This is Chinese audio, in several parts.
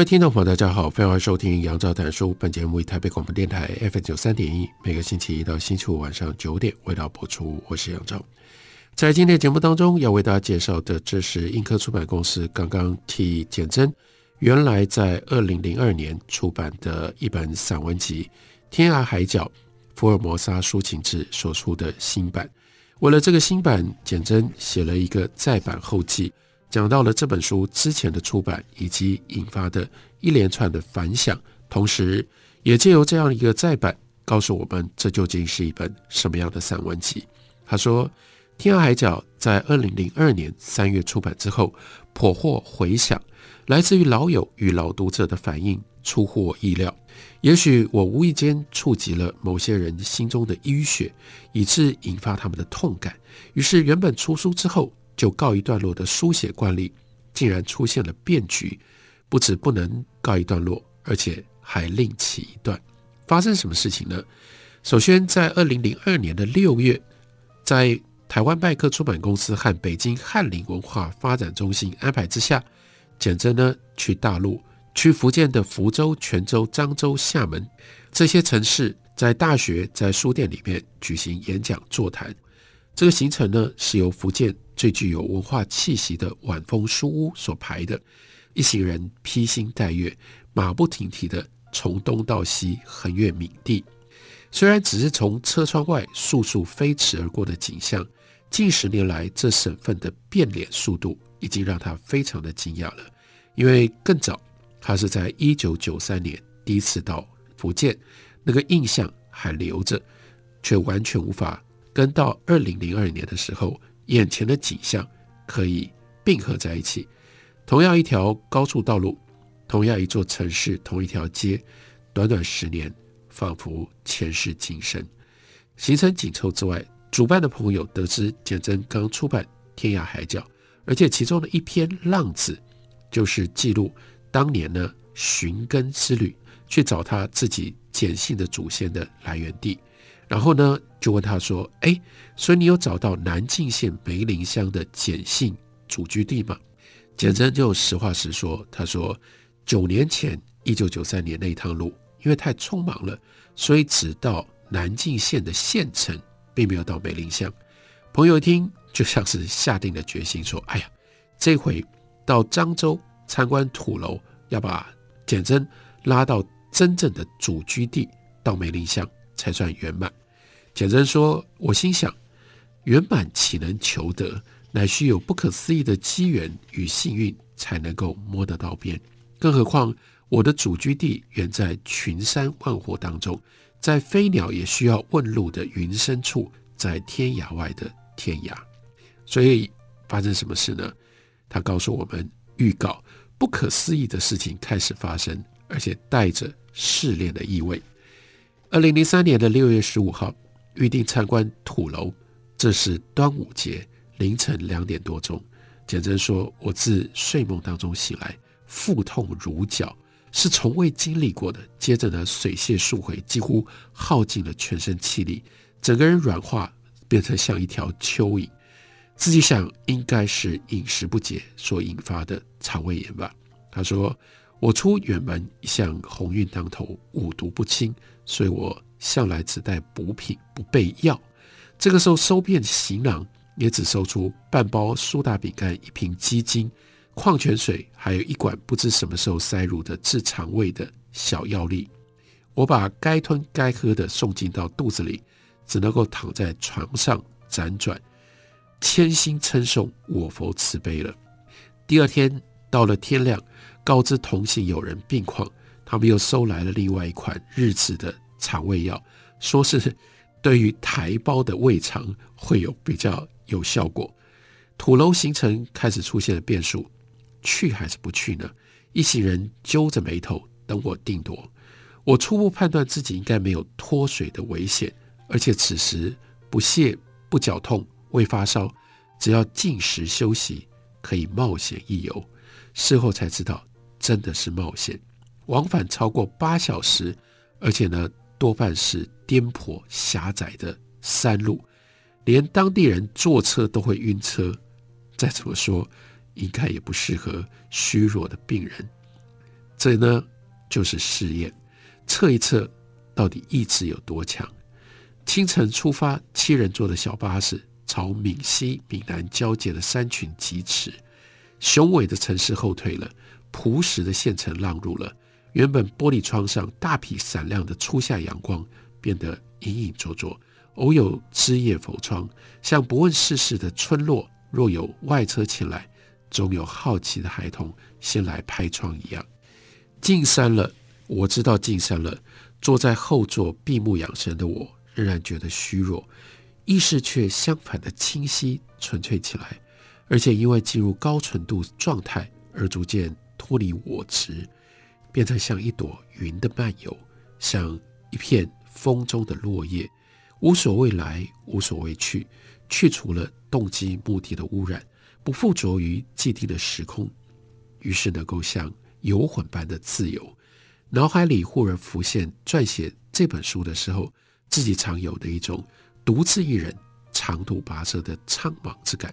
位听众朋友，大家好，欢迎收听杨照谈书。本节目以台北广播电台 FM 九三点一，每个星期一到星期五晚上九点为大家播出。我是杨照。在今天的节目当中，要为大家介绍的，这是印刻出版公司刚刚替简真原来在二零零二年出版的一本散文集《天涯海角：福尔摩沙抒情志》所出的新版。为了这个新版，简真写了一个再版后记。讲到了这本书之前的出版以及引发的一连串的反响，同时也借由这样一个再版，告诉我们这究竟是一本什么样的散文集。他说，《天涯海角》在二零零二年三月出版之后，颇获回响，来自于老友与老读者的反应出乎我意料。也许我无意间触及了某些人心中的淤血，以致引发他们的痛感。于是，原本出书之后。就告一段落的书写惯例，竟然出现了变局，不止不能告一段落，而且还另起一段。发生什么事情呢？首先，在二零零二年的六月，在台湾麦克出版公司和北京翰林文化发展中心安排之下，简真呢去大陆，去福建的福州、泉州、漳州、厦门这些城市，在大学、在书店里面举行演讲座谈。这个行程呢，是由福建最具有文化气息的晚风书屋所排的，一行人披星戴月，马不停蹄地从东到西横越闽地。虽然只是从车窗外簌簌飞驰而过的景象，近十年来这省份的变脸速度已经让他非常的惊讶了。因为更早，他是在一九九三年第一次到福建，那个印象还留着，却完全无法跟到二零零二年的时候。眼前的景象可以并合在一起，同样一条高速道路，同样一座城市，同一条街，短短十年，仿佛前世今生。行程紧凑之外，主办的朋友得知简真刚出版《天涯海角》，而且其中的一篇《浪子》就是记录当年呢寻根之旅，去找他自己简姓的祖先的来源地。然后呢，就问他说：“哎，所以你有找到南靖县梅林乡的简姓祖居地吗？”简真就实话实说，他说：“九年前，一九九三年那一趟路，因为太匆忙了，所以只到南靖县的县城，并没有到梅林乡。”朋友一听，就像是下定了决心，说：“哎呀，这回到漳州参观土楼，要把简真拉到真正的祖居地，到梅林乡才算圆满。”简媜说：“我心想，圆满岂能求得？乃需有不可思议的机缘与幸运，才能够摸得到边。更何况我的祖居地远在群山万壑当中，在飞鸟也需要问路的云深处，在天涯外的天涯。所以发生什么事呢？他告诉我们，预告不可思议的事情开始发生，而且带着试炼的意味。二零零三年的六月十五号。”预定参观土楼，这是端午节凌晨两点多钟。简媜说：“我自睡梦当中醒来，腹痛如绞，是从未经历过的。接着呢，水泄数回，几乎耗尽了全身气力，整个人软化，变成像一条蚯蚓。自己想，应该是饮食不洁所引发的肠胃炎吧。”他说：“我出远门一向鸿运当头，五毒不侵，所以我。”向来只带补品，不备药。这个时候收遍行囊，也只收出半包苏打饼干、一瓶鸡精、矿泉水，还有一管不知什么时候塞入的治肠胃的小药粒。我把该吞该喝的送进到肚子里，只能够躺在床上辗转，千心称颂我佛慈悲了。第二天到了天亮，告知同行友人病况，他们又收来了另外一款日治的。肠胃药，说是对于台胞的胃肠会有比较有效果。土楼行程开始出现了变数，去还是不去呢？一行人揪着眉头等我定夺。我初步判断自己应该没有脱水的危险，而且此时不泻、不绞痛、未发烧，只要进食休息，可以冒险一游。事后才知道，真的是冒险。往返超过八小时，而且呢，多半是颠簸狭窄的山路，连当地人坐车都会晕车。再怎么说，应该也不适合虚弱的病人。这呢，就是试验，测一测到底意志有多强。清晨出发，七人座的小巴士朝闽西、闽南交界的山群疾驰，雄伟的城市后退了，朴实的县城让路了。原本玻璃窗上大批闪亮的初夏阳光变得隐隐灼灼，偶有枝叶否窗，像不问世事的村落。若有外车前来，总有好奇的孩童先来拍窗一样。进山了，我知道进山了。坐在后座闭目养神的我，仍然觉得虚弱，意识却相反的清晰纯粹起来，而且因为进入高纯度状态而逐渐脱离我执，变成像一朵云的漫游，像一片风中的落叶，无所谓来，无所谓去。去除了动机目的的污染，不附着于既定的时空，于是能够像游魂般的自由。脑海里忽然浮现撰写这本书的时候，自己常有的一种独自一人长途跋涉的苍茫之感。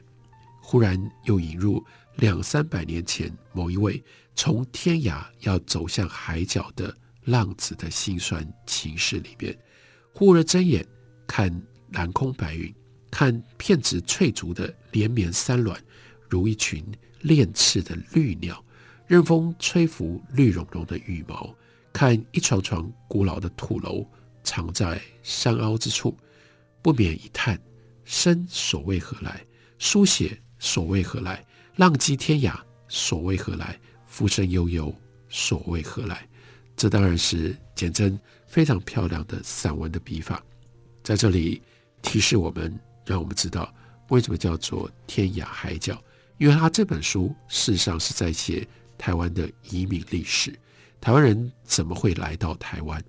忽然又引入两三百年前某一位从天涯要走向海角的浪子的辛酸情事里面。忽而睁眼看蓝空白云。看片质翠竹的连绵山峦，如一群恋翅的绿鸟，任风吹拂绿茸茸的羽毛；看一幢幢古老的土楼，藏在山凹之处，不免一叹：生所为何来？书写所谓何来？浪迹天涯所谓何来？浮生悠悠所谓何来？这当然是简真非常漂亮的散文的笔法，在这里提示我们。让我们知道为什么叫做天涯海角，因为他这本书事实上是在写台湾的移民历史。台湾人怎么会来到台湾？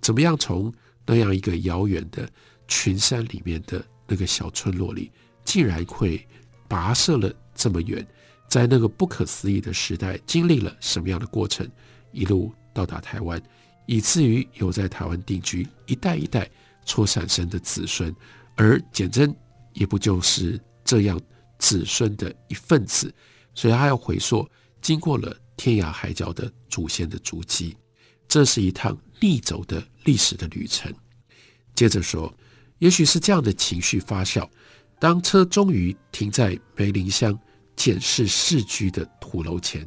怎么样从那样一个遥远的群山里面的那个小村落里，竟然会跋涉了这么远，在那个不可思议的时代，经历了什么样的过程，一路到达台湾，以至于有在台湾定居一代一代错产生的子孙。而简真也不就是这样子孙的一份子，所以他要回溯经过了天涯海角的祖先的足迹，这是一趟逆走的历史的旅程。接着说，也许是这样的情绪发酵，当车终于停在梅林乡简氏世居的土楼前，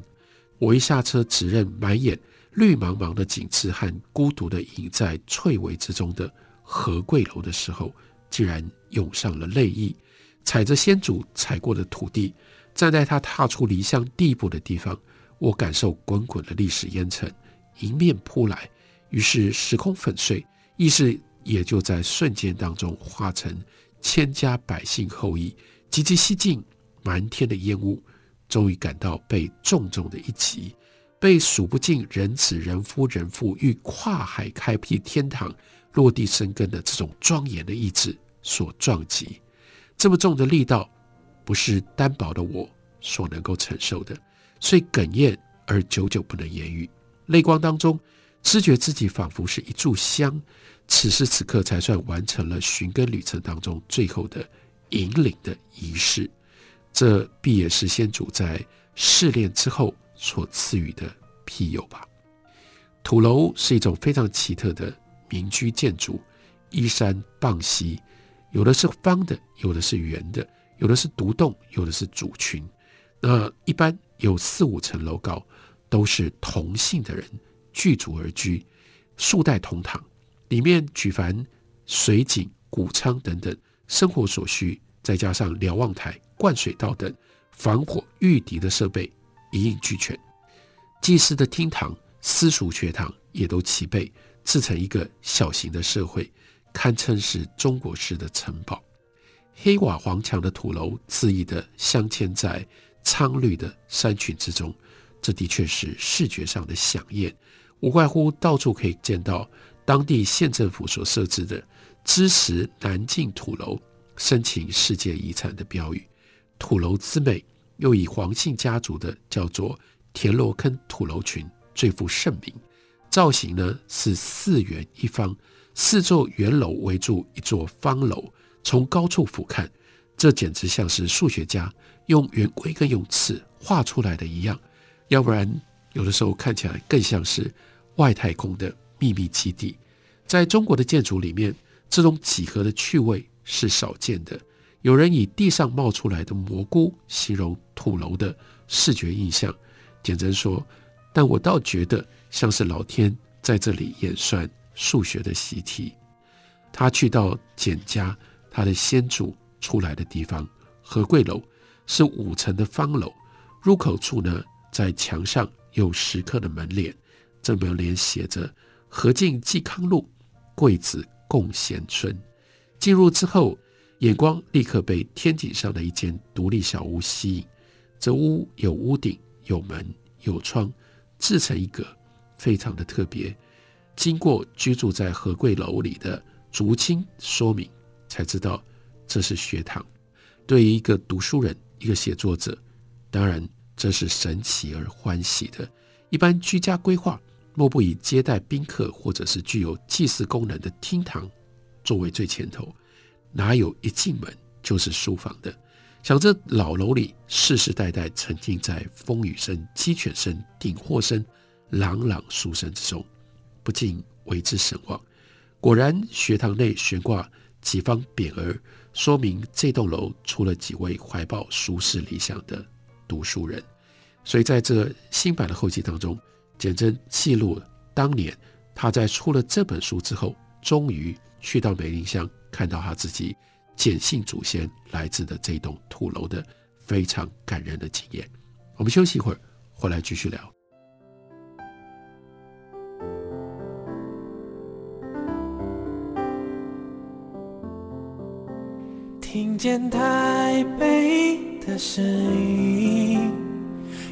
我一下车，只认满眼绿茫茫的景致和孤独的隐在翠微之中的何贵楼的时候。竟然涌上了泪意，踩着先祖踩过的土地，站在他踏出离乡地步的地方，我感受滚滚的历史烟尘迎面扑来，于是时空粉碎，意识也就在瞬间当中化成千家百姓后裔，急急吸进满天的烟雾，终于感到被重重的一击，被数不尽人子人夫人妇欲跨海开辟天堂。落地生根的这种庄严的意志所撞击，这么重的力道，不是单薄的我所能够承受的，所以哽咽而久久不能言语。泪光当中，知觉自己仿佛是一炷香，此时此刻才算完成了寻根旅程当中最后的引领的仪式。这必也是先祖在试炼之后所赐予的庇佑吧。土楼是一种非常奇特的。民居建筑依山傍溪，有的是方的，有的是圆的，有的是独栋，有的是组群。那一般有四五层楼高，都是同姓的人聚族而居，数代同堂，里面举凡水井、谷仓等等生活所需，再加上瞭望台、灌水道等防火御敌的设备一应俱全，祭祀的厅堂、私塾学堂也都齐备。自成一个小型的社会，堪称是中国式的城堡。黑瓦黄墙的土楼恣意地镶嵌在苍绿的山群之中，这的确是视觉上的饗宴。无怪乎到处可以见到当地县政府所设置的“支持南靖土楼，申请世界遗产”的标语。土楼之美，又以黄姓家族的叫做田螺坑土楼群最负盛名。造型呢是四圆一方，四座圆楼围住一座方楼。从高处俯瞰，这简直像是数学家用圆规跟用尺画出来的一样。要不然，有的时候看起来更像是外太空的秘密基地。在中国的建筑里面，这种几何的趣味是少见的。有人以地上冒出来的蘑菇形容土楼的视觉印象，简真说：“但我倒觉得像是老天在这里演算数学的习题。”他去到简家。他的先祖出来的地方，和贵楼是五层的方楼，入口处呢，在墙上有石刻的门脸，这门脸写着“和敬济康路，贵子共贤村”。进入之后，眼光立刻被天井上的一间独立小屋吸引。这屋有屋顶、有门、有窗，自成一格，非常的特别。经过居住在和贵楼里的竹青说明。才知道这是学堂。对于一个读书人、一个写作者，当然这是神奇而欢喜的。一般居家规划，莫不以接待宾客或者是具有祭祀功能的厅堂作为最前头，哪有一进门就是书房的？想这老楼里世世代代沉浸在风雨声、鸡犬声、鼎货声、朗朗书声之中，不禁为之神往。果然，学堂内悬挂。几方匾额说明这栋楼出了几位怀抱书世理想的读书人，所以在这新版的后记当中，简真记录了当年他在出了这本书之后，终于去到梅林乡看到他自己简姓祖先来自的这栋土楼的非常感人的经验。我们休息一会儿，回来继续聊。听见台北的声音，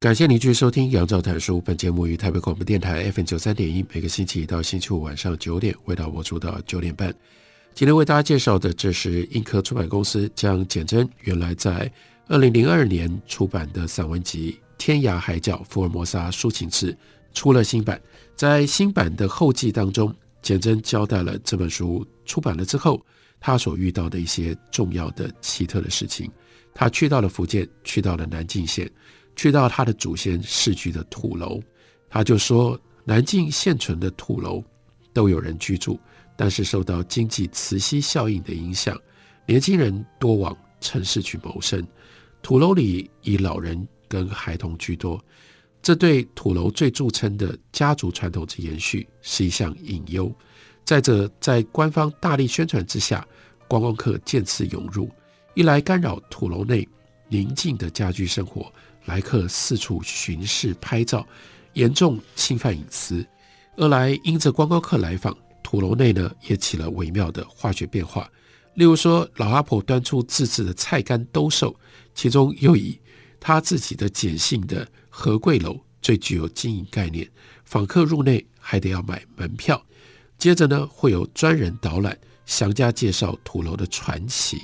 感谢您继续收听《杨照谈书》。本节目于台北广播电台 FM 九三点一，每个星期一到星期五晚上九点，为大家播出到九点半。今天为大家介绍的，这是印刻出版公司将简真原来在二零零二年出版的散文集《天涯海角福尔摩沙抒情志》出了新版。在新版的后记当中，简真交代了这本书出版了之后，他所遇到的一些重要的奇特的事情。他去到了福建，去到了南靖县。去到他的祖先世居的土楼，他就说，南靖现存的土楼都有人居住，但是受到经济磁吸效应的影响，年轻人多往城市去谋生，土楼里以老人跟孩童居多，这对土楼最著称的家族传统之延续是一项隐忧。再者，在官方大力宣传之下，观光客渐次涌入，一来干扰土楼内宁静的家居生活。来客四处巡视拍照，严重侵犯隐私。二来，因着观光客来访，土楼内呢也起了微妙的化学变化。例如说，老阿婆端出自制的菜干兜售，其中又以他自己的简姓的和贵楼最具有经营概念。访客入内还得要买门票。接着呢，会有专人导览，详加介绍土楼的传奇。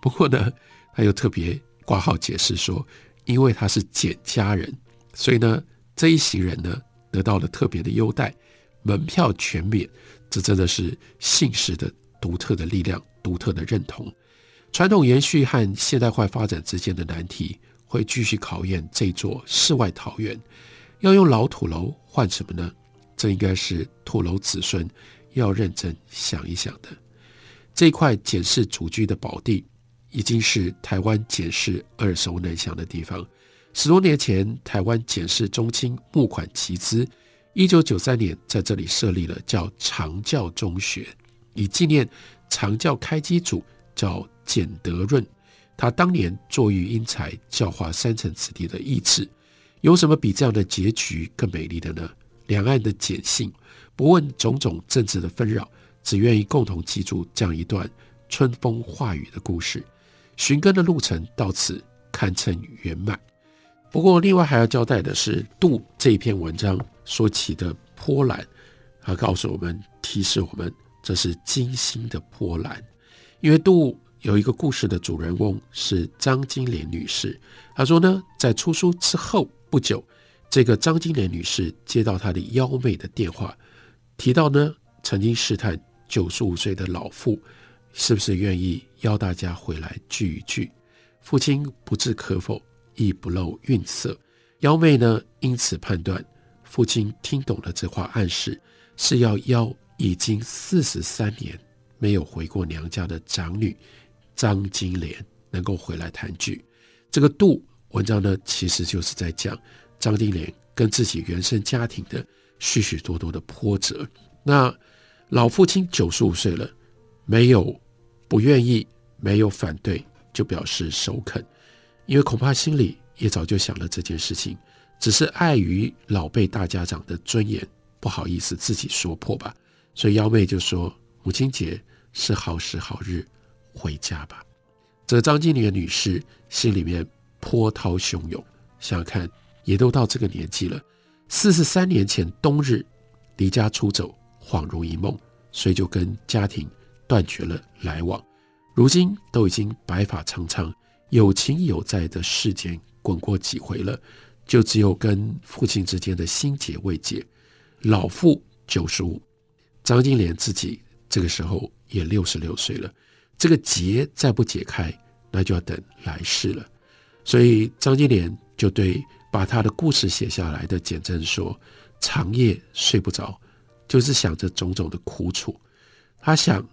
不过呢，他又特别挂号解释说。因为他是简家人，所以呢，这一行人呢得到了特别的优待，门票全免。这真的是姓氏的独特的力量，独特的认同。传统延续和现代化发展之间的难题，会继续考验这座世外桃源。要用老土楼换什么呢？这应该是土楼子孙要认真想一想的。这块检视祖居的宝地，已经是台湾检视耳熟能详的地方。十多年前，台湾检视中心募款集资，一九九三年在这里设立了叫长教中学，以纪念长教开基祖叫简德润。他当年作育英才，教化三城子弟的意志，有什么比这样的结局更美丽的呢？两岸的简信，不问种种政治的纷扰，只愿意共同记住这样一段春风化雨的故事。寻根的路程到此堪称圆满。不过，另外还要交代的是，杜这一篇文章所起的波澜，他告诉我们，提示我们，这是金星的波澜。因为杜有一个故事的主人翁是张金莲女士，她说呢，在出书之后不久，这个张金莲女士接到她的幺妹的电话，提到呢，曾经试探九十五岁的老父是不是愿意邀大家回来聚一聚，父亲不置可否。亦不露愠色，幺妹呢，因此判断父亲听懂了这话，暗示是要邀已经四十三年没有回过娘家的长女张金莲能够回来团聚。这个度文章呢，其实就是在讲张金莲跟自己原生家庭的许许多多的波折。那老父亲九十五岁了，没有不愿意，没有反对，就表示首肯。因为恐怕心里也早就想了这件事情，只是碍于老辈大家长的尊严，不好意思自己说破吧。所以幺妹就说：“母亲节是好时好日，回家吧。”这个张金莲女士心里面波涛汹涌，想想看，也都到这个年纪了，四十三年前冬日离家出走，恍如一梦，所以就跟家庭断绝了来往。如今都已经白发苍苍。有情有在的世间滚过几回了，就只有跟父亲之间的心结未解。老父九十五，张金莲自己这个时候也六十六岁了，这个结再不解开，那就要等来世了。所以张金莲就对把他的故事写下来的简媜说：“长夜睡不着，就是想着种种的苦楚。他想，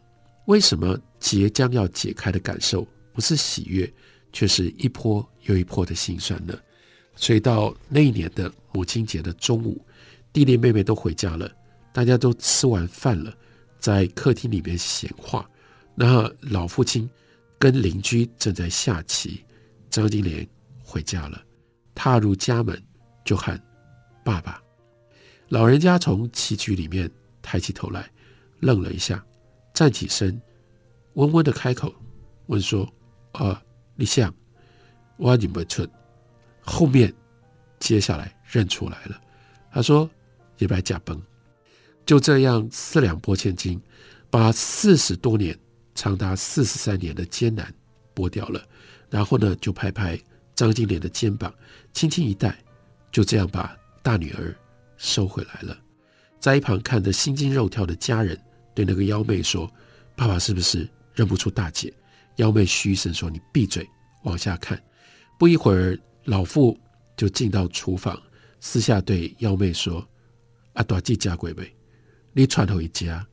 为什么结将要解开的感受不是喜悦？”却是一波又一波的心酸呢。所以到那一年的母亲节的中午，弟弟妹妹都回家了，大家都吃完饭了，在客厅里面闲话。那老父亲跟邻居正在下棋，张金莲回家了，踏入家门就喊爸爸。老人家从棋局里面抬起头来，愣了一下，站起身，温温的开口问说：“啊。”你想，我你们村，后面接下来认出来了。他说：“也白驾崩。”就这样四两拨千斤，把四十多年、长达四十三年的艰难拨掉了。然后呢，就拍拍张金莲的肩膀，轻轻一带，就这样把大女儿收回来了。在一旁看着心惊肉跳的家人，对那个幺妹说：“爸爸是不是认不出大姐？”幺妹嘘声说：“你闭嘴，往下看。”不一会儿，老妇就进到厨房，私下对幺妹说：“阿大姐家鬼呗，你串头一家，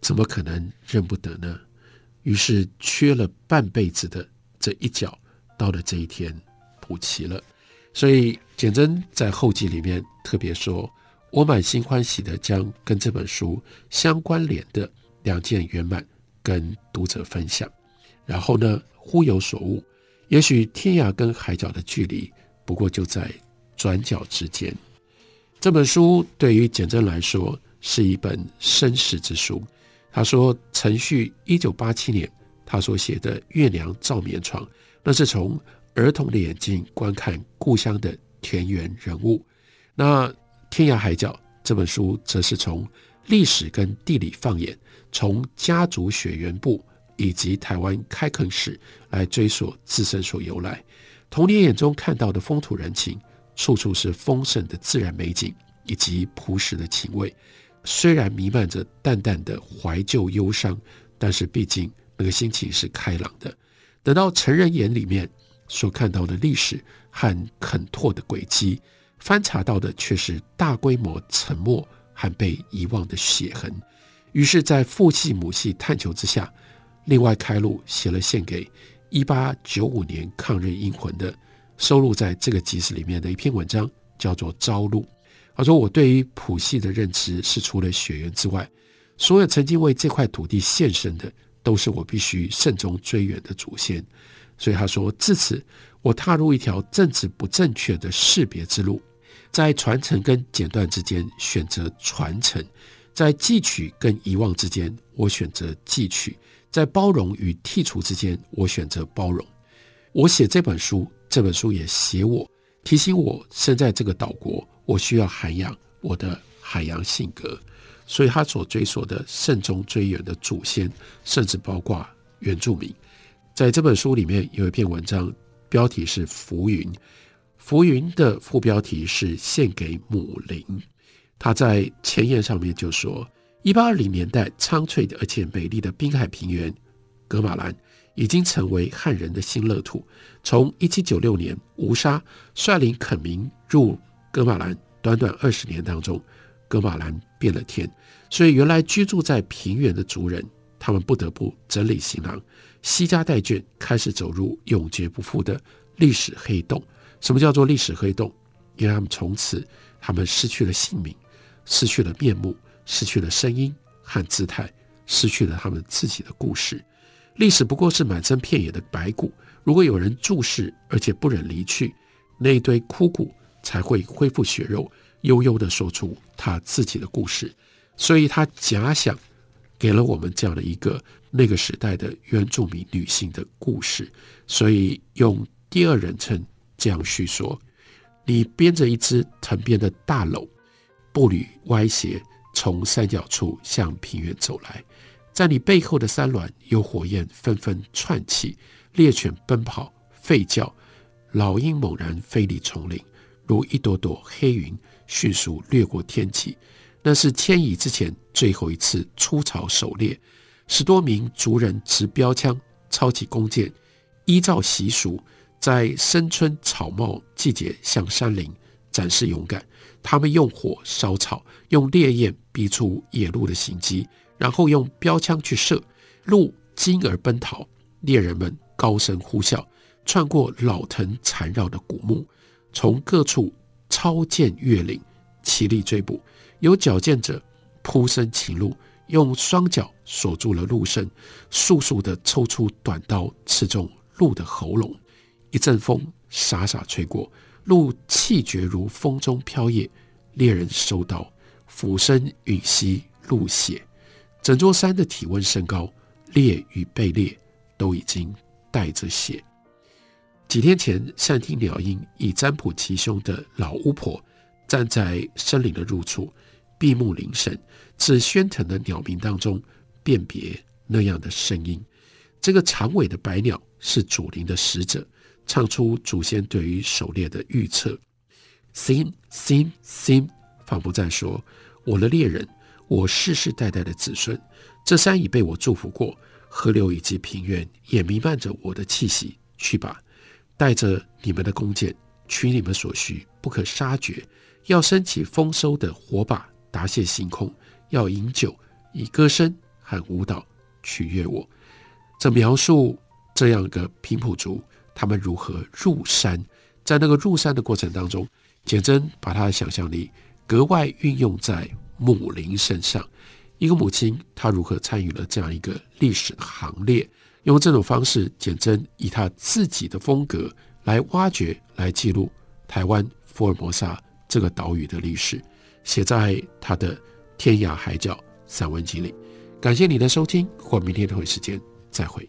怎么可能认不得呢？”于是缺了半辈子的这一角，到了这一天补齐了。所以简真在后记里面特别说：“我满心欢喜的将跟这本书相关联的两件圆满跟读者分享。”然后呢，忽有所悟，也许天涯跟海角的距离，不过就在转角之间。这本书对于简真来说是一本身世之书。他说，承续一九八七年他所写的《月娘照眠床》，那是从儿童的眼睛观看故乡的田园人物。那天涯海角这本书，则是从历史跟地理放眼，从家族血缘簿。以及台湾开垦史来追溯自身所由来，童年眼中看到的风土人情，处处是丰盛的自然美景以及朴实的情味。虽然弥漫着淡淡的怀旧忧伤，但是毕竟那个心情是开朗的。等到成人眼里面所看到的历史和肯拓的轨迹，翻查到的却是大规模沉没和被遗忘的血痕。于是，在父系母系探求之下，另外开路写了献给一八九五年抗日英魂的，收录在这个集子里面的一篇文章，叫做《朝露》。他说：“我对于谱系的认知是，除了血缘之外，所有曾经为这块土地献身的，都是我必须慎终追远的祖先。”所以他说：“自此，我踏入一条政治不正确的识别之路，在传承跟剪断之间选择传承。”在汲取跟遗忘之间，我选择汲取；在包容与剔除之间，我选择包容。我写这本书，这本书也写我，提醒我身在这个岛国，我需要涵养我的海洋性格。所以，他所追索的慎终追远的祖先，甚至包括原住民。在这本书里面有一篇文章，标题是《浮云》，浮云的副标题是献给母林。他在前言上面就说：“一八二零年代苍翠的而且美丽的滨海平原，噶玛兰已经成为汉人的新乐土。从一七九六年吴沙率领垦民入噶玛兰，短短二十年当中，噶玛兰变了天。所以原来居住在平原的族人，他们不得不整理行囊，西家带眷，开始走入永绝不复的历史黑洞。什么叫做历史黑洞？因为他们从此，他们失去了姓名。”失去了面目，失去了声音和姿态，失去了他们自己的故事。历史不过是满身遍野的白骨。如果有人注视，而且不忍离去，那一堆枯骨才会恢复血肉，悠悠地说出他自己的故事。所以，他假想给了我们这样的一个那个时代的原住民女性的故事。所以，用第二人称这样叙说：你编着一只藤编的大篓。步履歪斜，从山脚处向平原走来，在你背后的山峦有火焰纷纷窜起，猎犬奔跑吠叫，老鹰猛然飞离丛林，如一朵朵黑云迅速掠过天际。那是迁移之前最后一次出草狩猎，十多名族人持标枪，抄起弓箭，依照习俗，在深春草茂季节向山林展示勇敢。他们用火烧草，用烈焰逼出野鹿的行迹，然后用标枪去射，鹿惊而奔逃。猎人们高声呼啸，穿过老藤缠绕的古墓，从各处超涧越岭，齐力追捕。有矫健者扑身擒鹿，用双脚锁住了鹿身，速速地抽出短刀刺中鹿的喉咙。一阵风飒飒吹过。鹿气绝如风中飘叶，猎人收刀，俯身吮吸鹿血。整座山的体温升高，猎与被猎都已经带着血。几天前，善听鸟音以占卜吉凶的老巫婆站在森林的入处，闭目凝神，自喧腾的鸟鸣当中辨别那样的声音。这个长尾的白鸟是祖灵的使者。唱出祖先对于狩猎的预测，sim sim sim，仿佛在说：“我的猎人，我世世代代的子孙，这山已被我祝福过，河流以及平原也弥漫着我的气息。去吧，带着你们的弓箭，取你们所需，不可杀绝。要升起丰收的火把，答谢星空。要饮酒，以歌声和舞蹈取悦我。”这描述这样一个平埔族。他们如何入山？在那个入山的过程当中，简媜把他的想象力格外运用在母林身上。一个母亲，她如何参与了这样一个历史行列？用这种方式，简媜以他自己的风格来挖掘、来记录台湾福尔摩沙这个岛屿的历史，写在他的《天涯海角》散文集里。感谢你的收听，或明天同一时间再会。